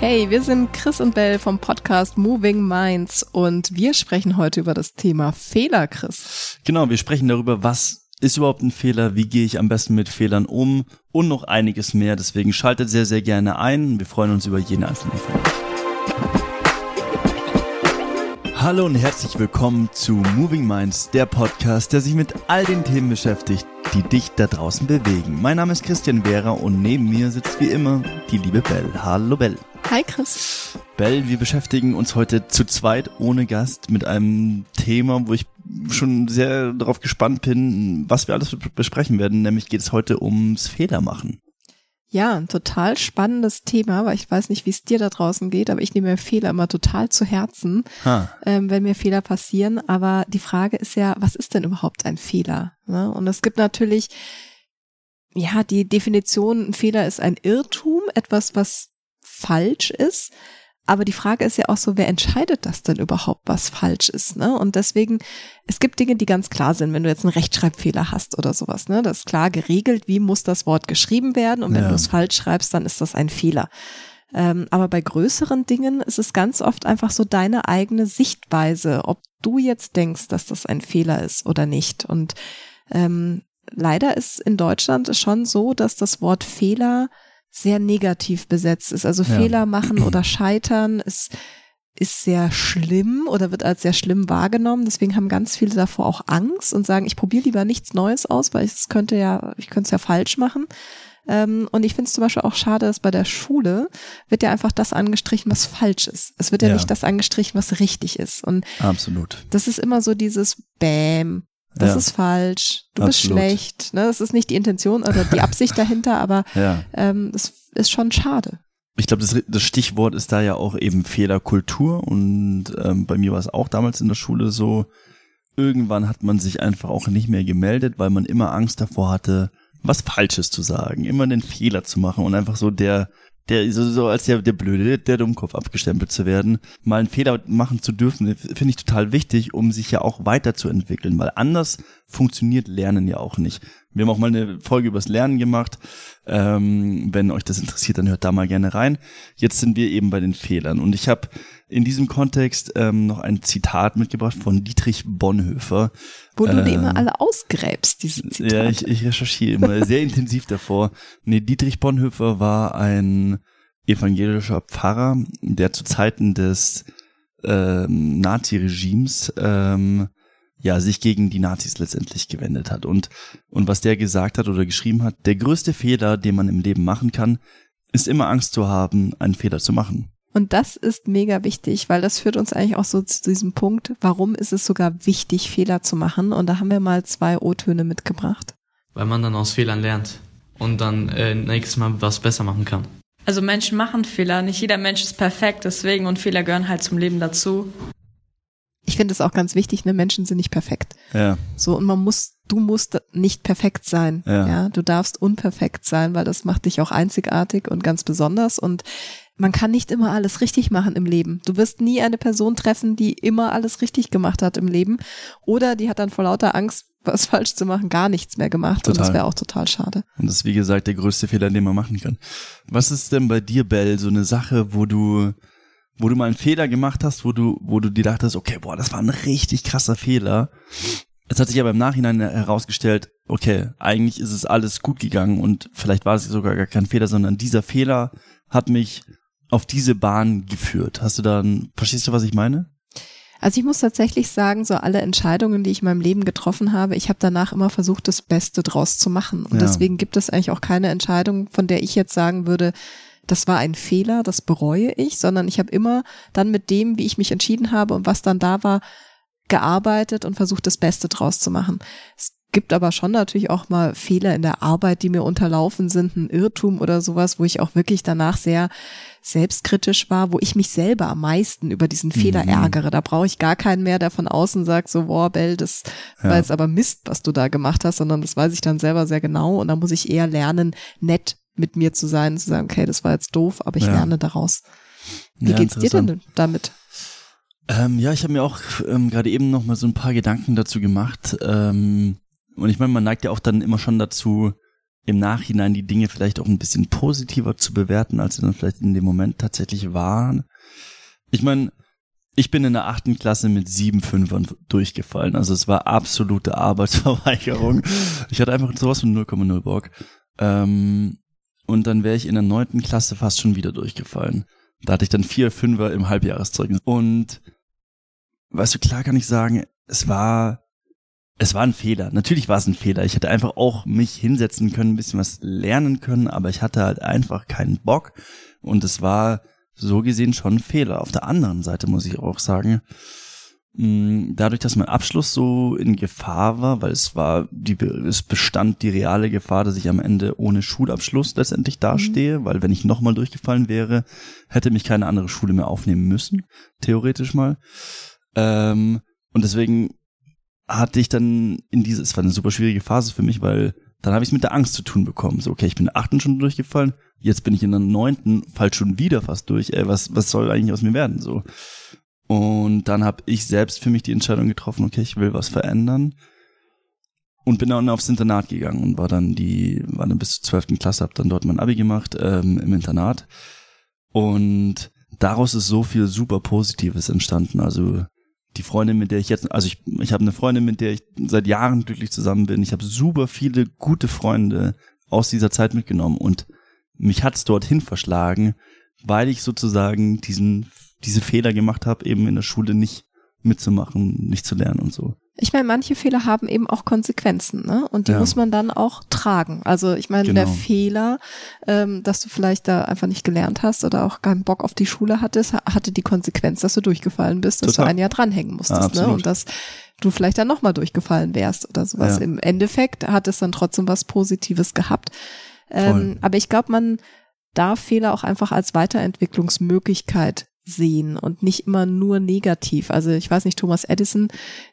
Hey, wir sind Chris und Bell vom Podcast Moving Minds und wir sprechen heute über das Thema Fehler, Chris. Genau, wir sprechen darüber, was ist überhaupt ein Fehler, wie gehe ich am besten mit Fehlern um und noch einiges mehr. Deswegen schaltet sehr, sehr gerne ein. Wir freuen uns über jeden einzelnen euch. Hallo und herzlich willkommen zu Moving Minds, der Podcast, der sich mit all den Themen beschäftigt, die dich da draußen bewegen. Mein Name ist Christian Vera und neben mir sitzt wie immer die liebe Bell. Hallo Bell. Hi Chris. Bell, wir beschäftigen uns heute zu zweit ohne Gast mit einem Thema, wo ich schon sehr darauf gespannt bin, was wir alles besprechen werden. Nämlich geht es heute ums Fehlermachen. Ja, ein total spannendes Thema, weil ich weiß nicht, wie es dir da draußen geht, aber ich nehme mir Fehler immer total zu Herzen, ähm, wenn mir Fehler passieren. Aber die Frage ist ja, was ist denn überhaupt ein Fehler? Ne? Und es gibt natürlich, ja, die Definition, ein Fehler ist ein Irrtum, etwas, was falsch ist. Aber die Frage ist ja auch so, wer entscheidet das denn überhaupt, was falsch ist? Ne? Und deswegen, es gibt Dinge, die ganz klar sind, wenn du jetzt einen Rechtschreibfehler hast oder sowas, ne? Das ist klar geregelt, wie muss das Wort geschrieben werden und wenn ja. du es falsch schreibst, dann ist das ein Fehler. Ähm, aber bei größeren Dingen ist es ganz oft einfach so deine eigene Sichtweise, ob du jetzt denkst, dass das ein Fehler ist oder nicht. Und ähm, leider ist in Deutschland schon so, dass das Wort Fehler sehr negativ besetzt ist. Also ja. Fehler machen oder scheitern ist, ist sehr schlimm oder wird als sehr schlimm wahrgenommen. Deswegen haben ganz viele davor auch Angst und sagen, ich probiere lieber nichts Neues aus, weil es könnte ja, ich könnte es ja falsch machen. Ähm, und ich finde es zum Beispiel auch schade, dass bei der Schule wird ja einfach das angestrichen, was falsch ist. Es wird ja, ja. nicht das angestrichen, was richtig ist. Und absolut. Das ist immer so dieses Bäm, das ja. ist falsch, du Absolut. bist schlecht. Ne? Das ist nicht die Intention oder die Absicht dahinter, aber ja. ähm, es ist schon schade. Ich glaube, das, das, Stichwort ist da ja auch eben Fehlerkultur und ähm, bei mir war es auch damals in der Schule so, irgendwann hat man sich einfach auch nicht mehr gemeldet, weil man immer Angst davor hatte, was Falsches zu sagen, immer einen Fehler zu machen und einfach so der der so, so als der, der Blöde, der Dummkopf abgestempelt zu werden, mal einen Fehler machen zu dürfen, finde ich total wichtig, um sich ja auch weiterzuentwickeln, weil anders funktioniert Lernen ja auch nicht. Wir haben auch mal eine Folge übers Lernen gemacht. Ähm, wenn euch das interessiert, dann hört da mal gerne rein. Jetzt sind wir eben bei den Fehlern und ich habe in diesem Kontext ähm, noch ein Zitat mitgebracht von Dietrich Bonhoeffer. Wo du äh, die immer alle ausgräbst, diese Zitate. Ja, ich, ich recherchiere immer sehr intensiv davor. Nee, Dietrich Bonhoeffer war ein evangelischer Pfarrer, der zu Zeiten des ähm, Nazi-Regimes ähm, ja, sich gegen die Nazis letztendlich gewendet hat. Und, und was der gesagt hat oder geschrieben hat, der größte Fehler, den man im Leben machen kann, ist immer Angst zu haben, einen Fehler zu machen. Und das ist mega wichtig, weil das führt uns eigentlich auch so zu diesem Punkt, warum ist es sogar wichtig, Fehler zu machen? Und da haben wir mal zwei O-Töne mitgebracht. Weil man dann aus Fehlern lernt und dann äh, nächstes Mal was besser machen kann. Also Menschen machen Fehler, nicht jeder Mensch ist perfekt, deswegen und Fehler gehören halt zum Leben dazu ich finde es auch ganz wichtig, ne, Menschen sind nicht perfekt. Ja. So, und man muss, du musst nicht perfekt sein. Ja. ja. Du darfst unperfekt sein, weil das macht dich auch einzigartig und ganz besonders. Und man kann nicht immer alles richtig machen im Leben. Du wirst nie eine Person treffen, die immer alles richtig gemacht hat im Leben. Oder die hat dann vor lauter Angst, was falsch zu machen, gar nichts mehr gemacht. Total. Und das wäre auch total schade. Und das ist, wie gesagt, der größte Fehler, den man machen kann. Was ist denn bei dir, Bell, so eine Sache, wo du wo du mal einen Fehler gemacht hast, wo du, wo du dir dachtest, okay, boah, das war ein richtig krasser Fehler. Es hat sich aber im Nachhinein herausgestellt, okay, eigentlich ist es alles gut gegangen und vielleicht war es sogar gar kein Fehler, sondern dieser Fehler hat mich auf diese Bahn geführt. Hast du dann, verstehst du, was ich meine? Also ich muss tatsächlich sagen, so alle Entscheidungen, die ich in meinem Leben getroffen habe, ich habe danach immer versucht, das Beste draus zu machen. Und ja. deswegen gibt es eigentlich auch keine Entscheidung, von der ich jetzt sagen würde, das war ein Fehler, das bereue ich, sondern ich habe immer dann mit dem, wie ich mich entschieden habe und was dann da war, gearbeitet und versucht, das Beste draus zu machen. Es gibt aber schon natürlich auch mal Fehler in der Arbeit, die mir unterlaufen sind, ein Irrtum oder sowas, wo ich auch wirklich danach sehr selbstkritisch war, wo ich mich selber am meisten über diesen Fehler mhm. ärgere. Da brauche ich gar keinen mehr, der von außen sagt, so, boah, Bell, das ja. war jetzt aber Mist, was du da gemacht hast, sondern das weiß ich dann selber sehr genau und da muss ich eher lernen, nett mit mir zu sein, zu sagen, okay, das war jetzt doof, aber ich ja. lerne daraus. Wie ja, geht's dir denn damit? Ähm, ja, ich habe mir auch ähm, gerade eben noch mal so ein paar Gedanken dazu gemacht. Ähm, und ich meine, man neigt ja auch dann immer schon dazu, im Nachhinein die Dinge vielleicht auch ein bisschen positiver zu bewerten, als sie dann vielleicht in dem Moment tatsächlich waren. Ich meine, ich bin in der achten Klasse mit sieben Fünfern durchgefallen. Also es war absolute Arbeitsverweigerung. Ich hatte einfach sowas von 0,0 Bock. Ähm, und dann wäre ich in der neunten Klasse fast schon wieder durchgefallen. Da hatte ich dann vier Fünfer im Halbjahreszeugnis. Und weißt du, klar kann ich sagen, es war, es war ein Fehler. Natürlich war es ein Fehler. Ich hätte einfach auch mich hinsetzen können, ein bisschen was lernen können, aber ich hatte halt einfach keinen Bock. Und es war so gesehen schon ein Fehler. Auf der anderen Seite muss ich auch sagen, mm, dadurch, dass mein Abschluss so in Gefahr war, weil es war, die, es bestand die reale Gefahr, dass ich am Ende ohne Schulabschluss letztendlich dastehe, mhm. weil wenn ich nochmal durchgefallen wäre, hätte mich keine andere Schule mehr aufnehmen müssen, theoretisch mal. Ähm, und deswegen hatte ich dann in diese, es war eine super schwierige Phase für mich, weil dann habe ich es mit der Angst zu tun bekommen. So, okay, ich bin in der achten schon durchgefallen, jetzt bin ich in der neunten, fall schon wieder fast durch. Ey, was, was soll eigentlich aus mir werden? So. Und dann habe ich selbst für mich die Entscheidung getroffen, okay, ich will was verändern. Und bin dann aufs Internat gegangen und war dann die, war dann bis zur zwölften Klasse, hab dann dort mein Abi gemacht, ähm, im Internat. Und daraus ist so viel super Positives entstanden. Also die Freundin, mit der ich jetzt, also ich, ich habe eine Freundin, mit der ich seit Jahren glücklich zusammen bin. Ich habe super viele gute Freunde aus dieser Zeit mitgenommen und mich hat's dorthin verschlagen, weil ich sozusagen diesen diese Fehler gemacht habe, eben in der Schule nicht mitzumachen, nicht zu lernen und so. Ich meine, manche Fehler haben eben auch Konsequenzen, ne? Und die ja. muss man dann auch tragen. Also ich meine, genau. der Fehler, ähm, dass du vielleicht da einfach nicht gelernt hast oder auch keinen Bock auf die Schule hattest, hatte die Konsequenz, dass du durchgefallen bist, dass Total. du ein Jahr dranhängen musstest, ja, ne? Und dass du vielleicht dann nochmal durchgefallen wärst oder sowas. Ja. Im Endeffekt hat es dann trotzdem was Positives gehabt. Ähm, aber ich glaube, man darf Fehler auch einfach als Weiterentwicklungsmöglichkeit sehen und nicht immer nur negativ. Also ich weiß nicht, Thomas Edison,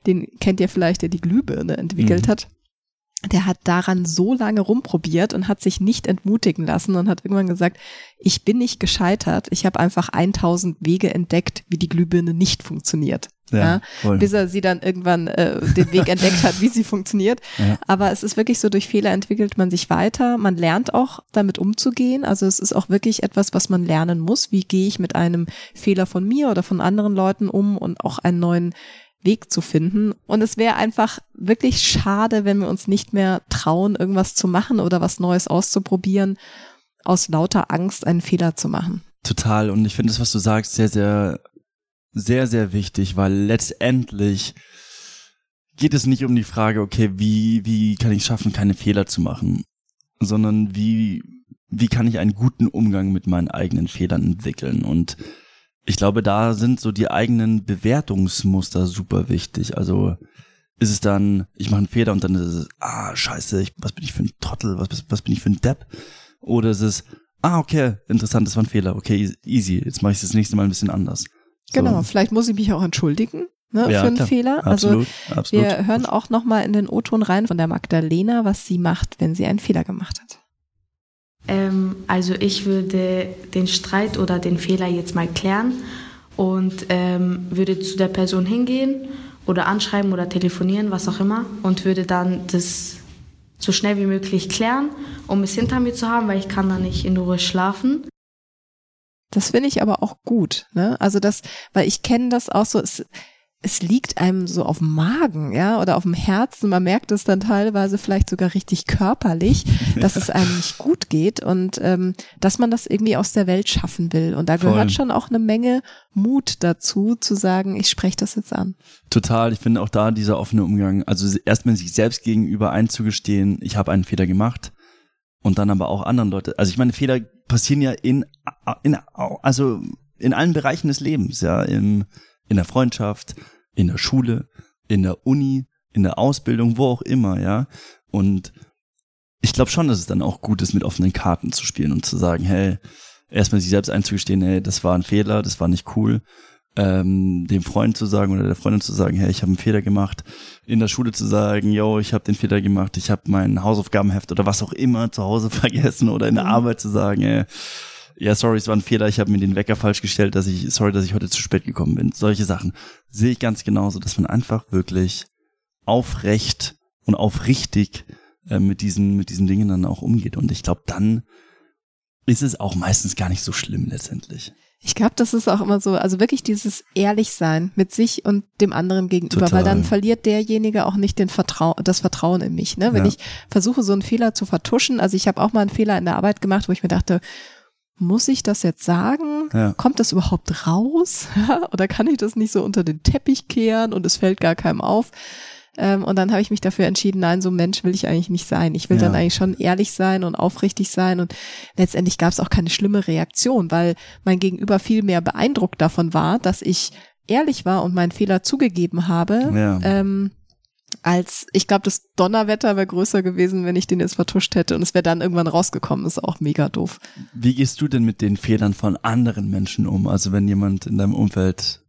den kennt ihr vielleicht, der die Glühbirne entwickelt mhm. hat. Der hat daran so lange rumprobiert und hat sich nicht entmutigen lassen und hat irgendwann gesagt, ich bin nicht gescheitert, ich habe einfach 1000 Wege entdeckt, wie die Glühbirne nicht funktioniert. Ja, ja, bis er sie dann irgendwann äh, den Weg entdeckt hat, wie sie funktioniert. Ja. Aber es ist wirklich so, durch Fehler entwickelt man sich weiter. Man lernt auch damit umzugehen. Also es ist auch wirklich etwas, was man lernen muss. Wie gehe ich mit einem Fehler von mir oder von anderen Leuten um und auch einen neuen Weg zu finden. Und es wäre einfach wirklich schade, wenn wir uns nicht mehr trauen, irgendwas zu machen oder was Neues auszuprobieren, aus lauter Angst einen Fehler zu machen. Total. Und ich finde das, was du sagst, sehr, sehr sehr, sehr wichtig, weil letztendlich geht es nicht um die Frage, okay, wie, wie kann ich schaffen, keine Fehler zu machen, sondern wie, wie kann ich einen guten Umgang mit meinen eigenen Fehlern entwickeln und ich glaube, da sind so die eigenen Bewertungsmuster super wichtig. Also ist es dann, ich mache einen Fehler und dann ist es, ah, scheiße, ich, was bin ich für ein Trottel, was, was bin ich für ein Depp? Oder ist es, ah, okay, interessant, das war ein Fehler, okay, easy, jetzt mache ich das nächste Mal ein bisschen anders. Genau, vielleicht muss ich mich auch entschuldigen ne, ja, für einen klar. Fehler. Absolut, also absolut. wir hören auch nochmal in den O-Ton rein von der Magdalena, was sie macht, wenn sie einen Fehler gemacht hat. Ähm, also ich würde den Streit oder den Fehler jetzt mal klären und ähm, würde zu der Person hingehen oder anschreiben oder telefonieren, was auch immer, und würde dann das so schnell wie möglich klären, um es hinter mir zu haben, weil ich kann dann nicht in Ruhe schlafen. Das finde ich aber auch gut, ne? Also das, weil ich kenne das auch so, es, es liegt einem so auf dem Magen, ja, oder auf dem Herzen. Man merkt es dann teilweise vielleicht sogar richtig körperlich, dass es einem nicht gut geht und ähm, dass man das irgendwie aus der Welt schaffen will. Und da gehört Voll. schon auch eine Menge Mut dazu, zu sagen, ich spreche das jetzt an. Total. Ich finde auch da dieser offene Umgang, also erstmal sich selbst gegenüber einzugestehen, ich habe einen Fehler gemacht und dann aber auch anderen Leute. Also ich meine, Fehler passieren ja in, in also in allen Bereichen des Lebens, ja, im, in der Freundschaft, in der Schule, in der Uni, in der Ausbildung, wo auch immer, ja. Und ich glaube schon, dass es dann auch gut ist, mit offenen Karten zu spielen und zu sagen, hey, erstmal sich selbst einzugestehen, hey, das war ein Fehler, das war nicht cool ähm, dem Freund zu sagen oder der Freundin zu sagen, hey, ich habe einen Fehler gemacht, in der Schule zu sagen, yo, ich habe den Fehler gemacht, ich habe mein Hausaufgabenheft oder was auch immer zu Hause vergessen oder in der mhm. Arbeit zu sagen, hey, ja, sorry, es war ein Fehler, ich habe mir den Wecker falsch gestellt, dass ich, sorry, dass ich heute zu spät gekommen bin. Solche Sachen sehe ich ganz genauso, dass man einfach wirklich aufrecht und aufrichtig äh, mit diesen, mit diesen Dingen dann auch umgeht. Und ich glaube, dann ist es auch meistens gar nicht so schlimm letztendlich. Ich glaube, das ist auch immer so, also wirklich dieses Ehrlichsein mit sich und dem anderen gegenüber, Total. weil dann verliert derjenige auch nicht den Vertrau das Vertrauen in mich. Ne? Wenn ja. ich versuche, so einen Fehler zu vertuschen, also ich habe auch mal einen Fehler in der Arbeit gemacht, wo ich mir dachte, muss ich das jetzt sagen? Ja. Kommt das überhaupt raus? Oder kann ich das nicht so unter den Teppich kehren und es fällt gar keinem auf? Ähm, und dann habe ich mich dafür entschieden, nein, so ein Mensch will ich eigentlich nicht sein. Ich will ja. dann eigentlich schon ehrlich sein und aufrichtig sein. Und letztendlich gab es auch keine schlimme Reaktion, weil mein Gegenüber viel mehr beeindruckt davon war, dass ich ehrlich war und meinen Fehler zugegeben habe. Ja. Ähm, als ich glaube, das Donnerwetter wäre größer gewesen, wenn ich den jetzt vertuscht hätte und es wäre dann irgendwann rausgekommen. ist auch mega doof. Wie gehst du denn mit den Fehlern von anderen Menschen um? Also wenn jemand in deinem Umfeld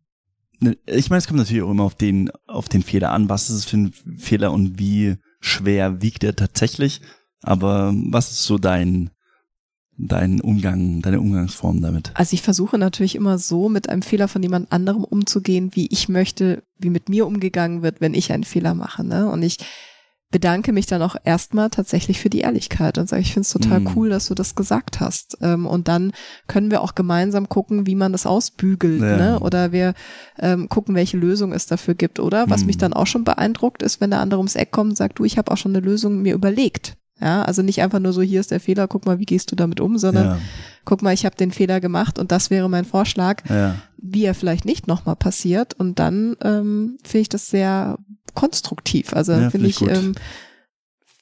Ne, ich meine, es kommt natürlich auch immer auf den, auf den Fehler an. Was ist es für ein Fehler und wie schwer wiegt er tatsächlich? Aber was ist so dein, dein Umgang, deine Umgangsform damit? Also ich versuche natürlich immer so mit einem Fehler von jemand anderem umzugehen, wie ich möchte, wie mit mir umgegangen wird, wenn ich einen Fehler mache. Ne? Und ich bedanke mich dann auch erstmal tatsächlich für die Ehrlichkeit und sage, ich finde es total mm. cool, dass du das gesagt hast. Ähm, und dann können wir auch gemeinsam gucken, wie man das ausbügelt, ja. ne? Oder wir ähm, gucken, welche Lösung es dafür gibt. Oder was mm. mich dann auch schon beeindruckt, ist, wenn der andere ums Eck kommt und sagt, du, ich habe auch schon eine Lösung mir überlegt. Ja, also nicht einfach nur so, hier ist der Fehler, guck mal, wie gehst du damit um, sondern ja. Guck mal, ich habe den Fehler gemacht und das wäre mein Vorschlag, ja. wie er vielleicht nicht nochmal passiert. Und dann ähm, finde ich das sehr konstruktiv. Also ja, finde ich, ähm,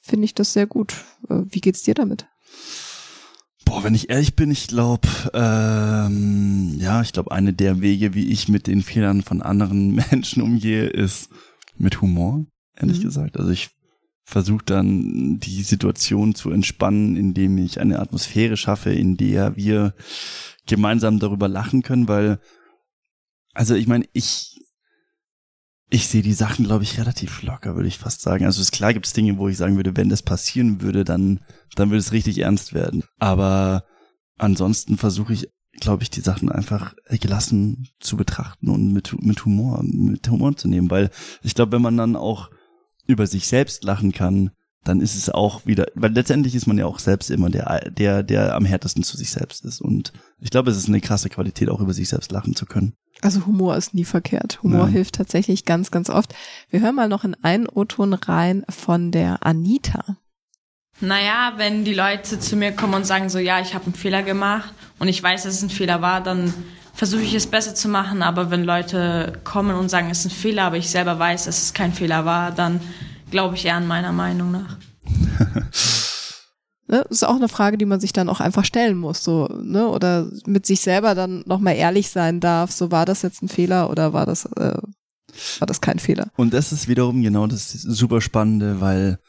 finde ich das sehr gut. Äh, wie geht's dir damit? Boah, wenn ich ehrlich bin, ich glaube, ähm, ja, ich glaube, eine der Wege, wie ich mit den Fehlern von anderen Menschen umgehe, ist mit Humor, ehrlich mhm. gesagt. Also ich versuche dann die Situation zu entspannen, indem ich eine Atmosphäre schaffe, in der wir gemeinsam darüber lachen können, weil, also ich meine, ich ich sehe die Sachen, glaube ich, relativ locker, würde ich fast sagen. Also ist klar gibt es Dinge, wo ich sagen würde, wenn das passieren würde, dann, dann würde es richtig ernst werden. Aber ansonsten versuche ich, glaube ich, die Sachen einfach gelassen zu betrachten und mit, mit Humor, mit Humor zu nehmen. Weil ich glaube, wenn man dann auch über sich selbst lachen kann, dann ist es auch wieder, weil letztendlich ist man ja auch selbst immer der, der, der am härtesten zu sich selbst ist. Und ich glaube, es ist eine krasse Qualität, auch über sich selbst lachen zu können. Also Humor ist nie verkehrt. Humor ja. hilft tatsächlich ganz, ganz oft. Wir hören mal noch in einen O-Ton rein von der Anita. Naja, wenn die Leute zu mir kommen und sagen so, ja, ich habe einen Fehler gemacht und ich weiß, dass es ein Fehler war, dann versuche ich es besser zu machen. Aber wenn Leute kommen und sagen, es ist ein Fehler, aber ich selber weiß, dass es kein Fehler war, dann glaube ich eher an meiner Meinung nach. ne, ist auch eine Frage, die man sich dann auch einfach stellen muss, so, ne, oder mit sich selber dann nochmal ehrlich sein darf, so war das jetzt ein Fehler oder war das, äh, war das kein Fehler? Und das ist wiederum genau das super Spannende, weil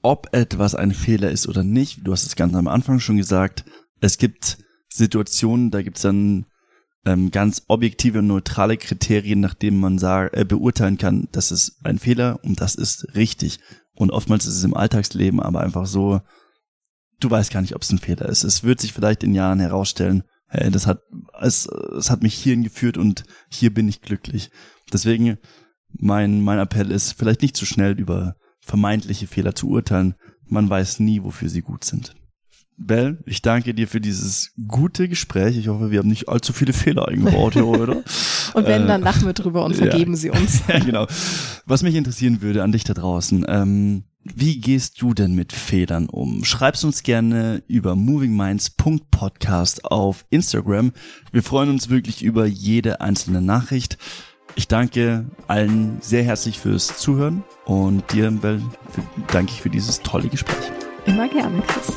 ob etwas ein Fehler ist oder nicht, du hast es ganz am Anfang schon gesagt, es gibt Situationen, da gibt's dann ähm, ganz objektive und neutrale Kriterien, nach denen man sag, äh, beurteilen kann, das ist ein Fehler und das ist richtig. Und oftmals ist es im Alltagsleben aber einfach so, du weißt gar nicht, ob es ein Fehler ist. Es wird sich vielleicht in Jahren herausstellen, hey, das hat, es, es hat mich hierhin geführt und hier bin ich glücklich. Deswegen mein, mein Appell ist, vielleicht nicht zu schnell über vermeintliche Fehler zu urteilen. Man weiß nie, wofür sie gut sind. Bell, ich danke dir für dieses gute Gespräch. Ich hoffe, wir haben nicht allzu viele Fehler eingebaut hier, oder? und wenn, äh, dann lachen wir drüber und vergeben ja. sie uns. ja, genau. Was mich interessieren würde an dich da draußen, ähm, wie gehst du denn mit Fehlern um? Schreib's uns gerne über movingminds.podcast auf Instagram. Wir freuen uns wirklich über jede einzelne Nachricht. Ich danke allen sehr herzlich fürs Zuhören und dir, Bell, danke ich für dieses tolle Gespräch. Immer gerne, Chris.